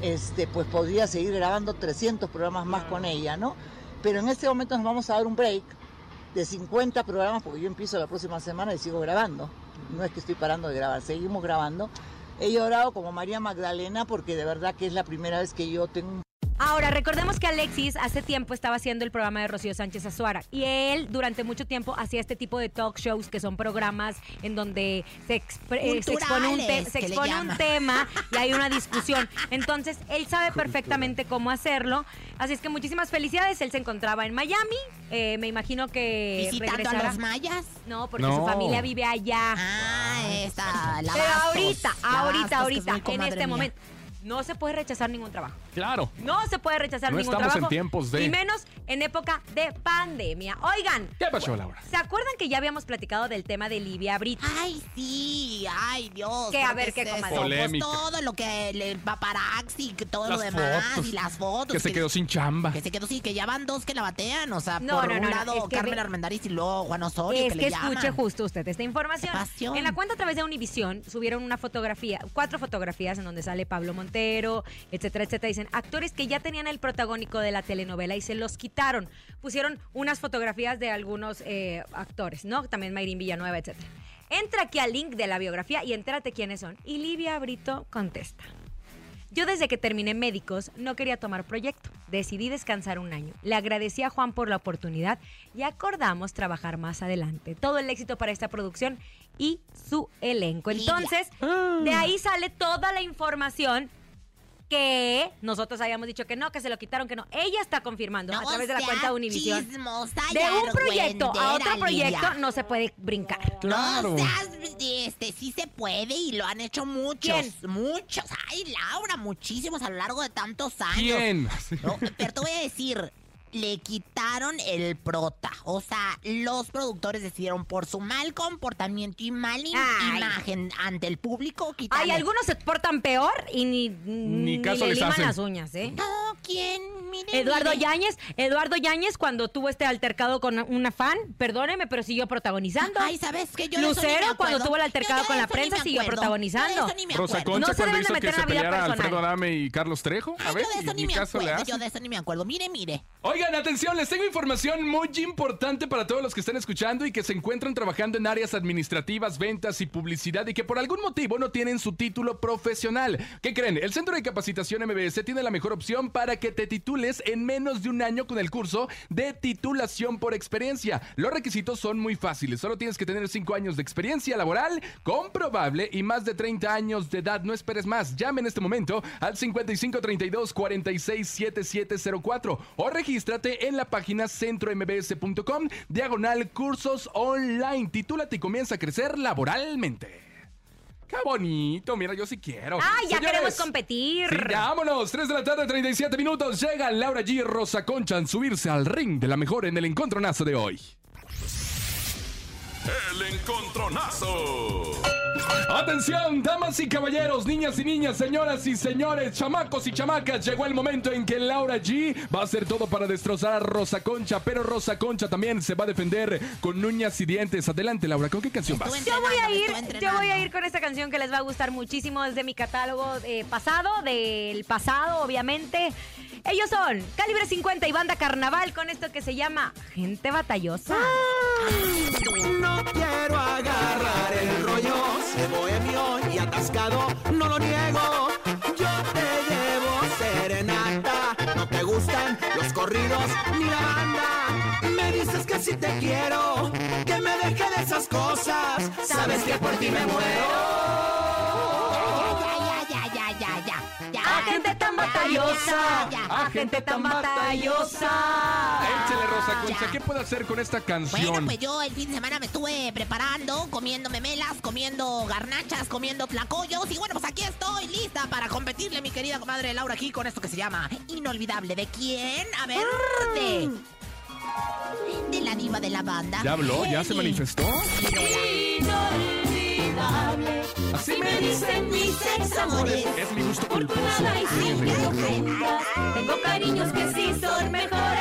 este, pues podría seguir grabando 300 programas más con ella, ¿no? Pero en este momento nos vamos a dar un break de 50 programas porque yo empiezo la próxima semana y sigo grabando. No es que estoy parando de grabar, seguimos grabando. He llorado como María Magdalena porque de verdad que es la primera vez que yo tengo un Ahora, recordemos que Alexis hace tiempo estaba haciendo el programa de Rocío Sánchez Azuara y él durante mucho tiempo hacía este tipo de talk shows que son programas en donde se, eh, se expone, un, te- se expone tema y hay una discusión. Entonces, él sabe perfectamente cómo hacerlo. Así es que muchísimas felicidades. Él se encontraba en Miami. Eh, me imagino que ¿Visitando a los mayas? No, porque No. su familia vive allá. Ah, esa, la Pero Bastos, ahorita, la ahorita, ahorita, en este mía. No se puede rechazar ningún trabajo. Claro. No se puede rechazar No ningún estamos en trabajo. tiempos de- Y menos en época de pandemia. Oigan. ¿Qué pasó, Laura? ¿Se acuerdan que ya habíamos platicado del tema de Livia Brito? Ay, sí, ay, Dios. Que a ¿por ver, qué ¿qué, es comadre? Pues todo lo que el paparazzi, que todo Las lo demás fotos. y las fotos. Que se quedó sin chamba. Que se quedó sí, que ya van dos que la batean, o sea, No, por no, un lado es que Carmen ve- Armendáriz y luego Juan Osorio Es que, que le escuche llaman. justo usted esta información. En la cuenta a través de Univisión subieron una fotografía, cuatro fotografías en donde sale Pablo Montero, etcétera, etcétera. Dicen actores que ya tenían el protagónico de la telenovela y se los quitaron. Pusieron unas fotografías de algunos eh, actores, ¿no? También Mayrín Villanueva, etcétera. Entra aquí al link de la biografía y entérate quiénes son. Y Livia Brito contesta. Yo desde que terminé médicos no quería tomar proyecto. Decidí descansar un año. Le agradecí a Juan por la oportunidad y acordamos trabajar más adelante. Todo el éxito para esta producción y su elenco. Entonces, de ahí sale toda la información que nosotros habíamos dicho que no, que se lo quitaron, que no. Ella está confirmando a través de la cuenta de Univision. chismosa De un proyecto a otro proyecto Lidia. no se puede brincar. No seas, este, sí se puede y lo han hecho muchos, muchos. Ay, Laura, muchísimos a lo largo de tantos años. ¿Quién? No, pero te voy a decir, le quitaron el prota. O sea, los productores decidieron por su mal comportamiento y Ay. imagen ante el público Hay quitarle. algunos se portan peor y ni, ni, caso le les liman hacen. las uñas, ¿eh? No, ¿quién? Mire, Eduardo mire. Yáñez, Eduardo Yáñez cuando tuvo este altercado con una fan, perdóneme, pero siguió protagonizando. Ay, ¿sabes qué? Yo ni me Lucero cuando tuvo el altercado Yo con la ni prensa siguió protagonizando. Ni Rosa. Concha No se cuando hizo que se peleara. Alfredo Adame y Carlos Trejo. A Ay, ver, yo de eso ni ni me acuerdo. Yo de eso ni me acuerdo. Mire, mire. Atención, les tengo información muy importante para todos los que están escuchando y que se encuentran trabajando en áreas administrativas, ventas y publicidad y que por algún motivo no tienen su título profesional. ¿Qué creen? El Centro de Capacitación MBS tiene la mejor opción para que te titules en menos de un año con el curso de titulación por experiencia. Los requisitos son muy fáciles, solo tienes que tener 5 años de experiencia laboral comprobable y más de 30 años de edad. No esperes más, llame en este momento al 5532 467704 o regístrate en la página centrombs.com diagonal cursos online. Titúlate y comienza a crecer laboralmente. Qué bonito, mira, yo sí quiero. ¡Ay, ya Señores, queremos competir! Sí, ya vámonos. 3 de la tarde, 37 minutos. Llega Laura G. Rosa Concha en subirse al ring de la mejor en el encontronazo de hoy. El encontronazo. Atención, damas y caballeros, niñas y niñas, señoras y señores, chamacos y chamacas, llegó el momento en que Laura G va a hacer todo para destrozar a Rosa Concha, pero Rosa Concha también se va a defender con uñas y dientes. Adelante, Laura, ¿con qué canción vas? Yo voy a ir, yo voy a ir con esta canción que les va a gustar muchísimo desde mi catálogo eh, pasado, del pasado, obviamente. Ellos son Calibre 50 y Banda Carnaval con esto que se llama Gente Batallosa. No quiero agarrar el rollo, sé bohemio y atascado, no lo niego. Yo te llevo serenata, no te gustan los corridos ni la banda. Me dices que si te quiero, que me deje de esas cosas, sabes que por ti me muero. Batallosa! ¡A gente tan batallosa! Échale, Rosa Concha, ¿qué puede hacer con esta canción? Bueno, pues yo el fin de semana me estuve preparando, comiendo memelas, comiendo garnachas, comiendo tlacoyos. Y bueno, pues aquí estoy lista para competirle, mi querida comadre Laura, aquí con esto que se llama Inolvidable. ¿De quién? A ver, de. De la diva de la banda. ¿Ya habló? ¿Ya se manifestó? Inolvidable. Así me dicen mis examores. Es mi gusto culposo. Y sin. Tengo cariños que sí son mejores.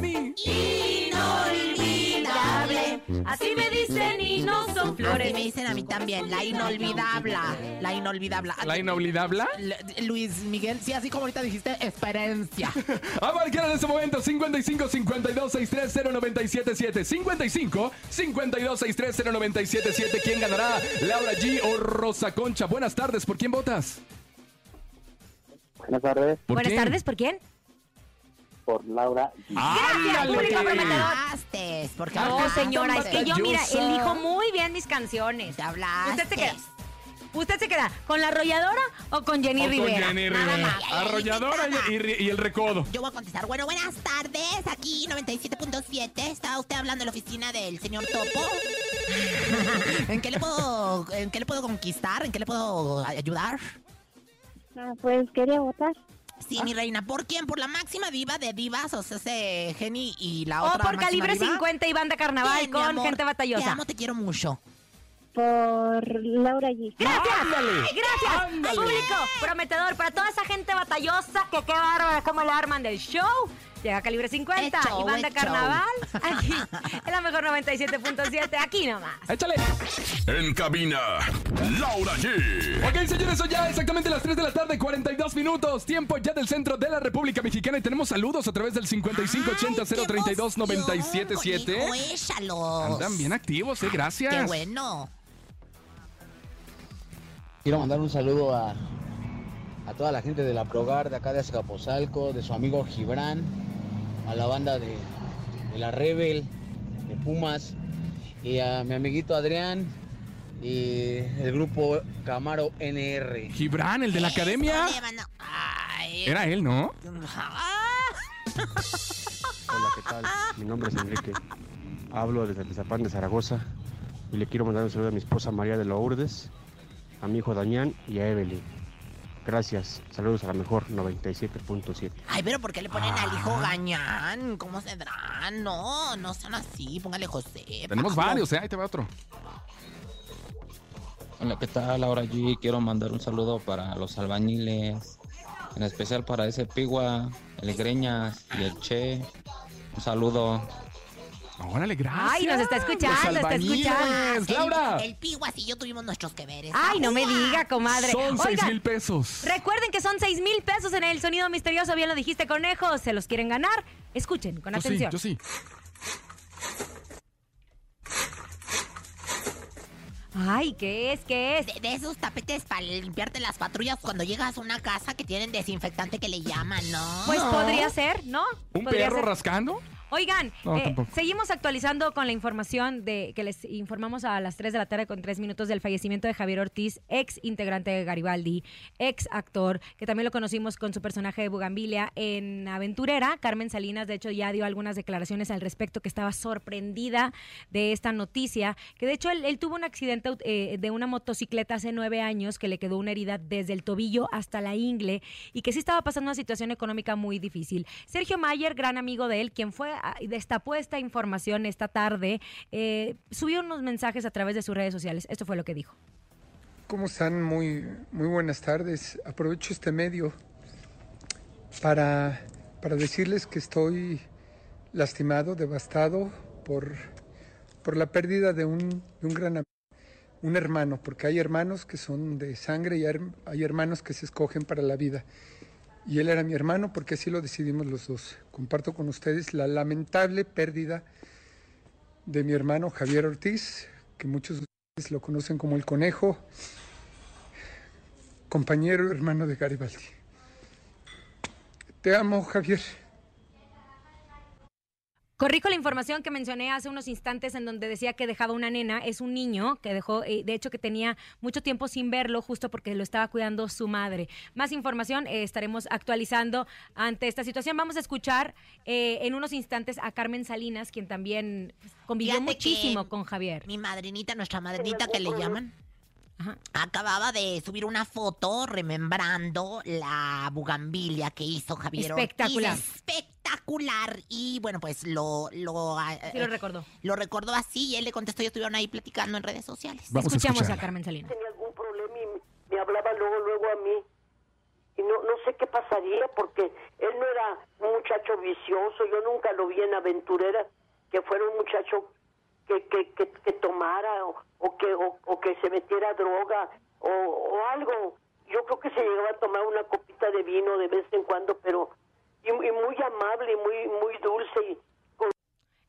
Inolvidable. Así me dicen y no son Así flores. me dicen a mí también, la inolvidable. La inolvidable. ¿La inolvidable? Luis Miguel, sí, así como ahorita dijiste, experiencia. A marcar en este momento 55 52 63 0977 55 52 63 0977 ¿Quién ganará? ¿Laura G o Rosa Concha? Buenas tardes, ¿por quién votas? Buenas tardes. ¿Por Buenas quién? tardes, ¿por quién? Por Laura. Gracias, público prometedor. Hablaste, porque No, señora, es que yo, mira, elijo muy bien mis canciones. Te hablaste. Usted se queda. ¿Usted se queda con la arrolladora o con Jenny O con Rivera? Jenny Nada Rivera. más. Arrolladora y, y- y el recodo. Yo voy a contestar. Bueno, buenas tardes. Aquí 97.7. ¿Está usted hablando en la oficina del señor Topo? ¿En qué le puedo, en qué le puedo conquistar? ¿En qué le puedo ayudar? Ah, pues quería votar. Sí, mi reina. ¿Por quién? ¿Por la máxima diva de divas? O sea, ese Jenny y la O otra por máxima calibre diva? 50 y banda carnaval Bien, con amor. gente Te batallosa. amo, te quiero mucho. Por Laura G. Gracias, ¡Ándale! gracias, ¡Ándale! público prometedor para toda esa gente batallosa que qué bárbara cómo la arman del show. Llega Calibre 50 Es show, y banda carnaval aquí en la mejor 97.7 aquí nomás. Échale. En cabina, Laura G. Ok, señores, son ya exactamente las 3 de la tarde, 42 minutos. Tiempo ya del centro de la República Mexicana y tenemos saludos a través del 5580 032 977 Hijo, échalos. Andan bien activos, eh, gracias. Qué bueno. Quiero mandar un saludo a, a toda la gente de la Progar de acá de Azcapotzalco, de su amigo Gibran, a la banda de, de la Rebel, de Pumas, y a mi amiguito Adrián y el grupo Camaro NR. Gibran, el de la academia. Era él, ¿no? Hola, ¿qué tal? Mi nombre es Enrique. Hablo desde el Zapán de Zaragoza y le quiero mandar un saludo a mi esposa María de Lourdes, a mi hijo Damián y a Evelyn. Gracias. Saludos a la mejor 97.7. Ay, pero ¿por qué le ponen al hijo Gañán? ¿Cómo se dará? No, no son así. Póngale José. Tenemos Pablo. varios, ¿eh? Ahí te va otro. Hola, ¿qué tal? Ahora G. Quiero mandar un saludo para los albañiles, en especial para ese Pigua, el Greñas y el Che. Un saludo. Órale, gracias. Ay, nos está escuchando, Los está escuchando. Laura. El, el Piguas y yo tuvimos nuestros que veres. Ay, no me diga, comadre. Son 6 Oigan, mil pesos. Recuerden que son 6 mil pesos en el sonido misterioso, bien lo dijiste, conejo. ¿Se los quieren ganar? Escuchen con Yo sí, atención. yo sí. Ay, ¿qué es? ¿Qué es? De, de esos tapetes para limpiarte las patrullas cuando llegas a una casa que tienen desinfectante que le llaman, ¿no? Pues podría ser, ¿no? ¿Un perro ser. rascando? Oigan, No, eh, seguimos actualizando con la información de que les informamos a las 3 de la tarde con 3 minutos del fallecimiento de Javier Ortiz, ex integrante de Garibaldi, ex actor, que también lo conocimos con su personaje de Bugambilia en Aventurera. Carmen Salinas, de hecho, ya dio algunas declaraciones al respecto que estaba sorprendida de esta noticia, que de hecho él, él tuvo un accidente eh, de una motocicleta hace nueve años que le quedó una herida desde el tobillo hasta la ingle y que sí estaba pasando una situación económica muy difícil. Sergio Mayer, gran amigo de él, quien fue ah, destapó esta información esta tarde, eh, subió unos mensajes a través de sus redes sociales. Esto fue lo que dijo. ¿Cómo están? Muy, muy buenas tardes. Aprovecho este medio para, para decirles que estoy lastimado, devastado por, por la pérdida de un, de un gran am- un hermano, porque hay hermanos que son de sangre y hay hermanos que se escogen para la vida. Y él era mi hermano porque así lo decidimos los dos. Comparto con ustedes la lamentable pérdida de mi hermano Javier Ortiz, que muchos de ustedes lo conocen como el conejo, compañero hermano de Garibaldi. Te amo, Javier. Corrijo la información que mencioné hace unos instantes en donde decía que dejaba una nena. Es un niño que dejó, eh, de hecho, que tenía mucho tiempo sin verlo justo porque lo estaba cuidando su madre. Más información eh, estaremos actualizando ante esta situación. Vamos a escuchar eh, en unos instantes a Carmen Salinas, quien también convivió Fíjate muchísimo con Javier. Mi madrinita, nuestra madrinita que le llaman, acababa de subir una foto remembrando la bugambilia que hizo Javier Ortiz. Espectacular. Espectacular. Y bueno, pues lo, lo, ah, Sí lo eh, recordó. lo recordó así y él le contestó y estuvieron ahí platicando en redes sociales. Vamos Escuchamos a, escucharla. Carmen Salinas. tenía algún problema y me hablaba luego, luego a mí. Y no, no sé qué pasaría porque él no era un muchacho vicioso, yo nunca lo vi en aventurera, que fuera un muchacho que, que, que, que tomara o, o que o, o que se metiera droga o, o algo. Yo creo que se llegaba a tomar una copita de vino de vez en cuando, pero y, muy amable, y muy muy dulce y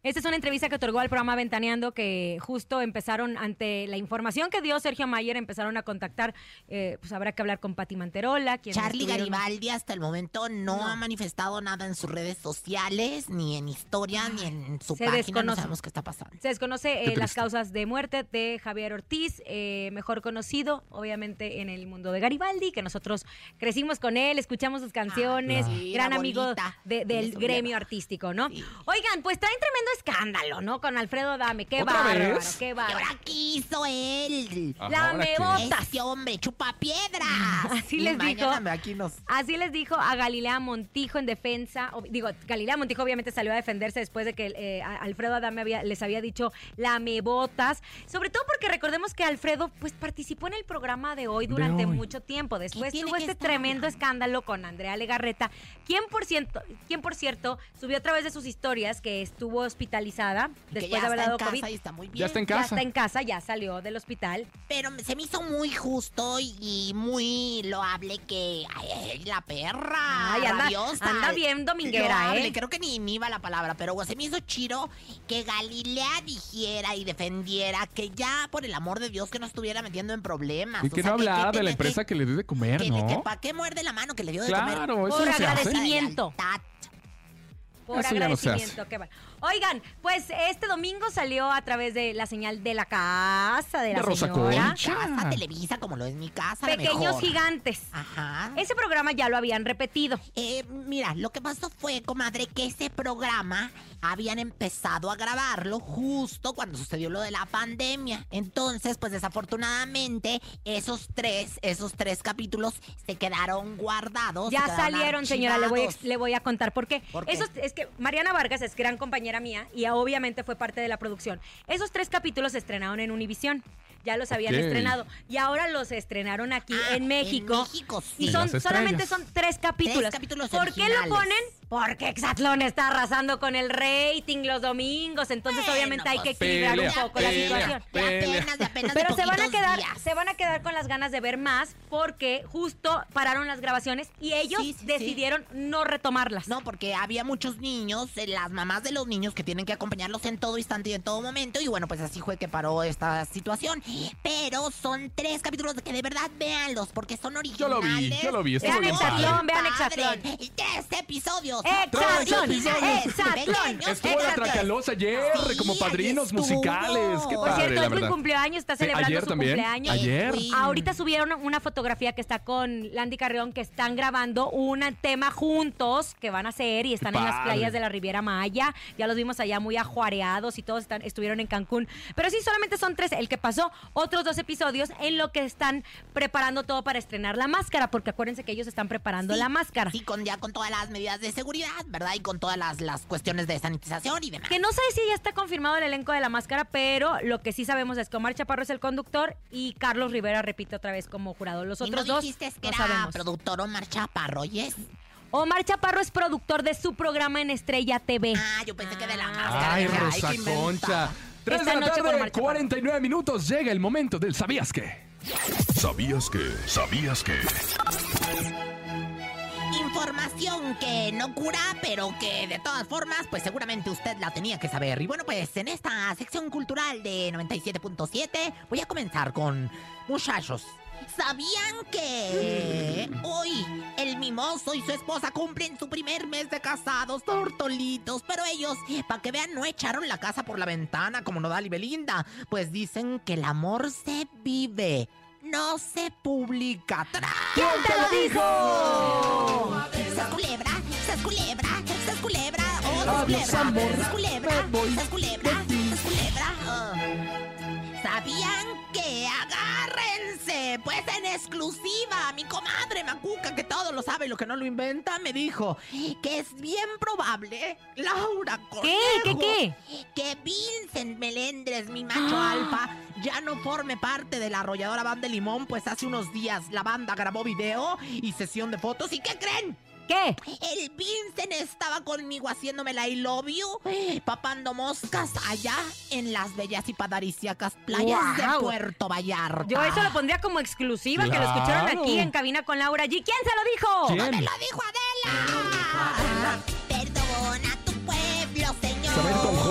Esta es una entrevista que otorgó al programa Ventaneando que justo empezaron ante la información que dio Sergio Mayer, empezaron a contactar, eh, pues habrá que hablar con Pati Manterola. Charlie estuvieron- Garibaldi hasta el momento no, ha manifestado nada en sus redes sociales, ni en historia, ni en su se página. No sabemos qué está pasando. Se desconoce eh, las causas de muerte de Javier Ortiz, eh, mejor conocido, obviamente, en el mundo de Garibaldi, que nosotros crecimos con él, escuchamos sus canciones, claro. Sí, gran amigo de- del gremio artístico, ¿no? Oigan, pues traen tremendo this escándalo, ¿no? Con Alfredo Dame, qué ¿Otra bárbaro, vez? qué ¿Y bárbaro. ahora qué hizo él? La ¿Ahora qué? mebotas. Este hombre chupa piedras. Así Y les mañana dijo. Aquí nos... Así les dijo a Galilea Montijo en defensa. o- digo, Galilea Montijo obviamente salió a defenderse después de que eh, a- Alfredo Adame había- les había dicho lamebotas. Sobre todo porque recordemos que Alfredo pues participó en el programa de hoy De durante hoy. mucho tiempo. Después tiene tuvo que este estar tremendo escándalo con Andrea Legarreta, quien por, ciento, quien por cierto subió a través de sus historias que estuvo hospitalizada después ya de haber está dado en casa COVID. y está muy bien. Ya está en casa. Ya está en casa, ya salió del hospital. Pero se me hizo muy justo y muy loable que ay, la perra Ay, anda- rabiosa. anda bien dominguera, Loable, ¿eh? Creo que ni, ni iba la palabra, pero se me hizo chiro que Galilea dijera y defendiera que ya, por el amor de Dios, que no estuviera metiendo en problemas. Y O que sea, no hablara de la empresa que le dio de comer, que, ¿no? que ¿Para qué muerde la mano que le dio de Claro, comer? eso Por no se hace. agradecimiento. Por Eso ya no agradecimiento, qué bueno. Oigan, pues este domingo salió a través de la señal de la casa de la De Rosa señora. Concha. Casa Televisa, como lo es mi casa. la Pequeños mejor. gigantes. Ajá. Ese programa ya lo habían repetido. Eh, mira, lo que pasó fue, comadre, que ese programa habían empezado a grabarlo justo cuando sucedió lo de la pandemia. Entonces, pues desafortunadamente, esos tres, esos tres capítulos se quedaron guardados. Ya se quedaron salieron, señora, le voy, a, le voy a contar por qué. ¿Por qué? Esos- es que Mariana Vargas es gran compañera mía y obviamente fue parte de la producción. Esos tres capítulos se estrenaron en Univisión. Ya los habían estrenado. Y ahora los estrenaron aquí en México. México, Y sí. son, Las solamente son tres capítulos. Tres capítulos ¿Por qué lo ponen? Porque Exatlón está arrasando con el rating los domingos. Entonces, obviamente hay que equilibrar pelea, un poco la pelea, situación. pelea. Pero se van a quedar, días. se van a quedar con las ganas de ver más porque justo pararon las grabaciones y ellos Sí, sí, sí. decidieron no retomarlas. No, porque había muchos niños, eh, las mamás de los niños que tienen que acompañarlos en todo instante y en todo momento. Y bueno, pues así fue que paró esta situación. Pero son tres capítulos de que de verdad véanlos, porque son Yo originales. lo vi, yo lo vi, estuvo Vean bien Exatlón, padre. vean. Exatlón. Y Tres episodios. Exatlón, Tres Exatlón. pequeños Estuvo la. Tracalosa ayer como padrinos musicales. Qué Por cierto, fue verdad. cumpleaños, está celebrando ayer su también, cumpleaños. ayer. Ahorita subieron una fotografía que está con Landy Carreón, que están grabando un tema juntos que van a hacer y están en las playas de la Riviera Maya. Ya los vimos allá muy ajuareados y todos están, estuvieron en Cancún. Pero sí, solamente son tres el que pasó. Otros dos episodios en lo que están preparando todo para estrenar la máscara, porque acuérdense que ellos están preparando la máscara. Sí, con, ya con todas las medidas de seguridad, ¿verdad? Y con todas las, las cuestiones de sanitización y demás. Que no sé si ya está confirmado el elenco de la máscara, pero lo que sí sabemos es que Omar Chaparro es el conductor y Carlos Rivera repite otra vez como jurado. Los ¿Y otros no dos dijiste que no era sabemos. productor Omar Chaparro, ¿yes? Omar Chaparro es productor de su programa en Estrella TV. Ah, yo pensé que de la máscara. Ay, Dije, Rosa qué. Concha. Tres de la noche tarde, Omar Chaparro. 49 minutos. Llega el momento del ¿Sabías qué? ¿Sabías que? ¿Sabías que? Información que no cura, pero que de todas formas, pues seguramente usted la tenía que saber. Y bueno, pues en esta sección cultural de 97.7 voy a comenzar con muchachos. ¿Sabían que hoy el mimoso y su esposa cumplen su primer mes de casados, tortolitos? Pero ellos, para que vean, no echaron la casa por la ventana como Nodal y Belinda. Pues dicen que el amor se vive, no se publica. ¿Quién te lo dijo? ¡Sas culebra! ¡Sas culebra! ¡Sas culebra! ¡Oh, culebra! ¡Sas culebra! ¡Sas culebra! ¡Sas culebra! Oh. ¿Sabían que? ¡Agárrense! Pues en exclusiva, mi comadre Macuca, que todo lo sabe y lo que no lo inventa, me dijo que es bien probable, Laura ¿Qué? ¿Qué, Conejo, qué? que Vincent Melendres, mi macho alfa, ya no forme parte de la arrolladora banda de Limón, pues hace unos días la banda grabó video y sesión de fotos. ¿Y qué creen? ¿Qué? El Vincent estaba conmigo haciéndome la I love you, papando moscas allá en las bellas y padariciacas playas de Puerto Vallarta. Yo eso lo pondría como exclusiva, que lo escucharon aquí en cabina con Laura G. ¿Quién se lo dijo? ¿Quién? ¡Me lo dijo Adela! Perdona tu pueblo, señor.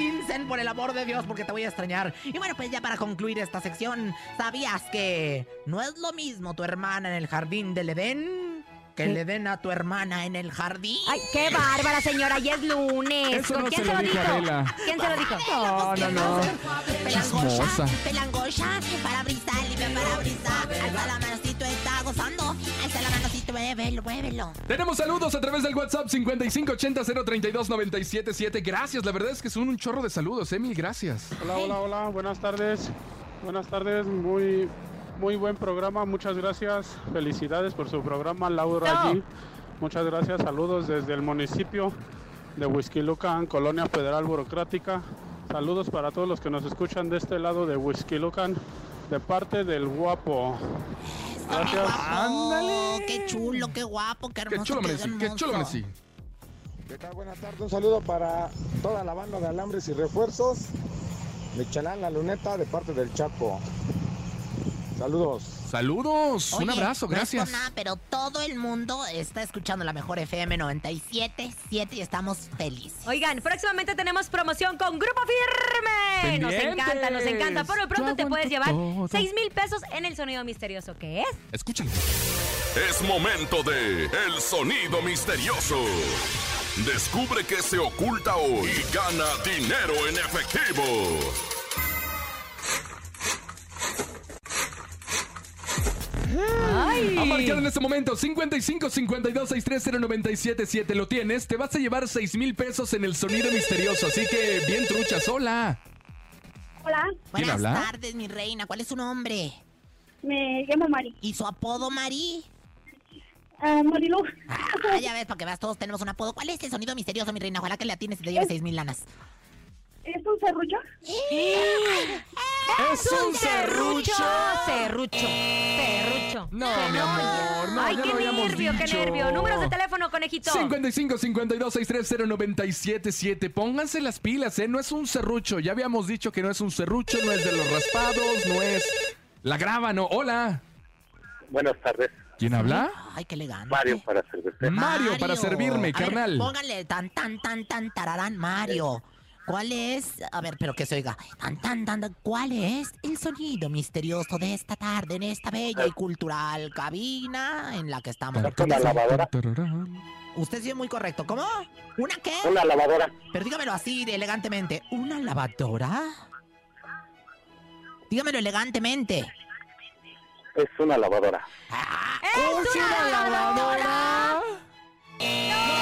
Vincent, por el amor de Dios, porque te voy a extrañar. Y bueno, pues ya para concluir esta sección, ¿sabías que no es lo mismo tu hermana en el jardín del Edén que le den a tu hermana en el jardín? Ay, qué bárbara, señora. Ya es lunes. Eso ¿Con no quién se lo lo dijo. ¿Quién se lo dijo? No, no, no. Chismosa. Pelangocha, para brisa, limpia para brisa. Alza la muévelo, muévelo. Tenemos saludos a través del WhatsApp 5580-032-977. Gracias, la verdad es que son un chorro de saludos, Emil, gracias. Hola, hola, hola, buenas tardes. Buenas tardes, muy, muy buen programa, muchas gracias. Felicidades por su programa, Laura No. G. Muchas gracias, saludos desde el municipio de Huizquilucan, Colonia Federal Burocrática. Saludos para todos los que nos escuchan de este lado de Huizquilucan, de parte del guapo. Gracias. ¡Ándale! ¡Qué chulo, qué guapo, qué hermoso! Qué chulo, qué amanecí, qué chulo, hermoso. amanecí. ¿Qué tal? Buenas tardes. Un saludo para toda la banda de alambres y refuerzos de Chalán La Luneta de parte del Chapo. Saludos. Saludos, un abrazo, no es gracias. por nada, pero todo el mundo está escuchando la mejor FM 97.7 y estamos felices. Oigan, próximamente tenemos promoción con Grupo Firme. Nos encanta, nos encanta. Por lo pronto te puedes llevar todo. 6 mil pesos en el sonido misterioso que es. Escúchalo. Es momento de El Sonido Misterioso. Descubre qué se oculta hoy y gana dinero en efectivo. Marcado en este momento 55 52 630 977. ¿Lo tienes? Te vas a llevar 6 mil pesos en el sonido misterioso. Así que bien truchas. Hola. Hola, ¿Quién Buenas habla? tardes, mi reina. ¿Cuál es su nombre? me llamo Mari. ¿Y su apodo, Mari? Ah, Marilu. Ah, ya ves, para que veas, todos tenemos un apodo. ¿Cuál es el sonido misterioso, mi reina? Ojalá que le atines y te lleves seis mil lanas. ¿Es un serrucho? ¡Es un serrucho! Serrucho. Serrucho. No, mi amor, no, Ay, ya qué lo habíamos nervio, qué dicho. nervio. Números de teléfono, conejito. 55 52 630 977. Pónganse las pilas, ¿eh? No es un serrucho. Ya habíamos dicho que no es un serrucho, no es de los raspados, no es la grava, no. Hola. Buenas tardes. ¿Quién habla? Ay, qué elegante. Mario para servirte. Mario, para servirme, A ver, carnal. pónganle tan, tan, tan, tan, tararán, Mario. ¿Cuál es? A ver, pero que se oiga. Tan, tan, tan, ¿Cuál es el sonido misterioso de esta tarde en esta bella y cultural cabina en la que estamos? Una lavadora. Usted sí es muy correcto. ¿Cómo? ¿Una qué? Una lavadora. Pero dígamelo así, de elegantemente. ¿Una lavadora? Dígamelo elegantemente. Es una lavadora. ¡Es una lavadora! ¡Oh, tan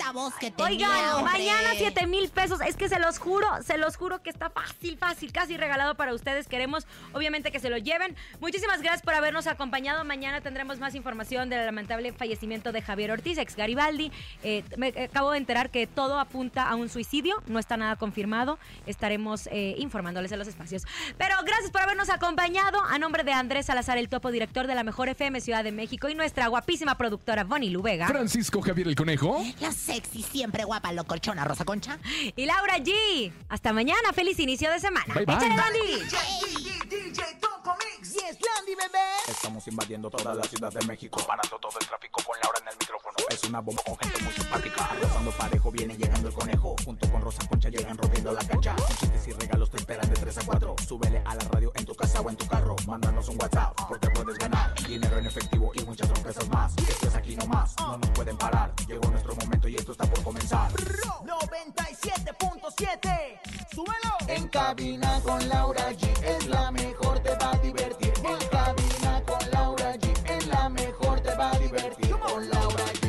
bonita voz que tenía, Oigan, hombre! mañana 7 mil pesos. Es que se los juro, se los juro que está fácil, fácil, casi regalado para ustedes. Queremos, obviamente, que se lo lleven. Muchísimas gracias por habernos acompañado. Mañana tendremos más información del lamentable fallecimiento de Javier Ortiz, ex Garibaldi. Eh, me acabo de enterar que todo apunta a un suicidio. No está nada confirmado. Estaremos eh, informándoles en los espacios. Pero gracias por habernos acompañado. A nombre de Andrés Salazar, el topo director de la Mejor FM Ciudad de México y nuestra guapísima productora Bonnie Lubega. Francisco Javier el Conejo. La sexy, siempre guapa, locochona, Rosa Concha. Y Laura G. Hasta mañana. Feliz inicio de semana. Bye, bye. Échale, Bandy. Estamos invadiendo toda la ciudad de México, parando todo el tráfico con Laura en el micrófono. Es una bomba con gente muy simpática. Arrasando parejo, viene llegando el conejo. Junto con Rosa Concha llegan rompiendo la cancha. Con chistes y regalos te esperan de 3 a 4. Súbele a la radio en tu casa o en tu carro. Mándanos un WhatsApp porque puedes ganar. Dinero en efectivo y muchas pesos más. Esto es aquí nomás, no nos pueden parar. Llegó nuestro momento y esto está por comenzar. 97.7, súbelo. En cabina con Laura G es la mejor, te va a divertir. En cabina con Laura G es la mejor, te va a divertir. Con Laura G.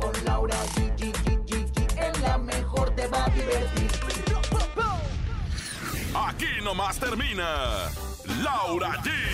Con Laura G. Es la mejor, te va a divertir. Aquí nomás termina. Laura G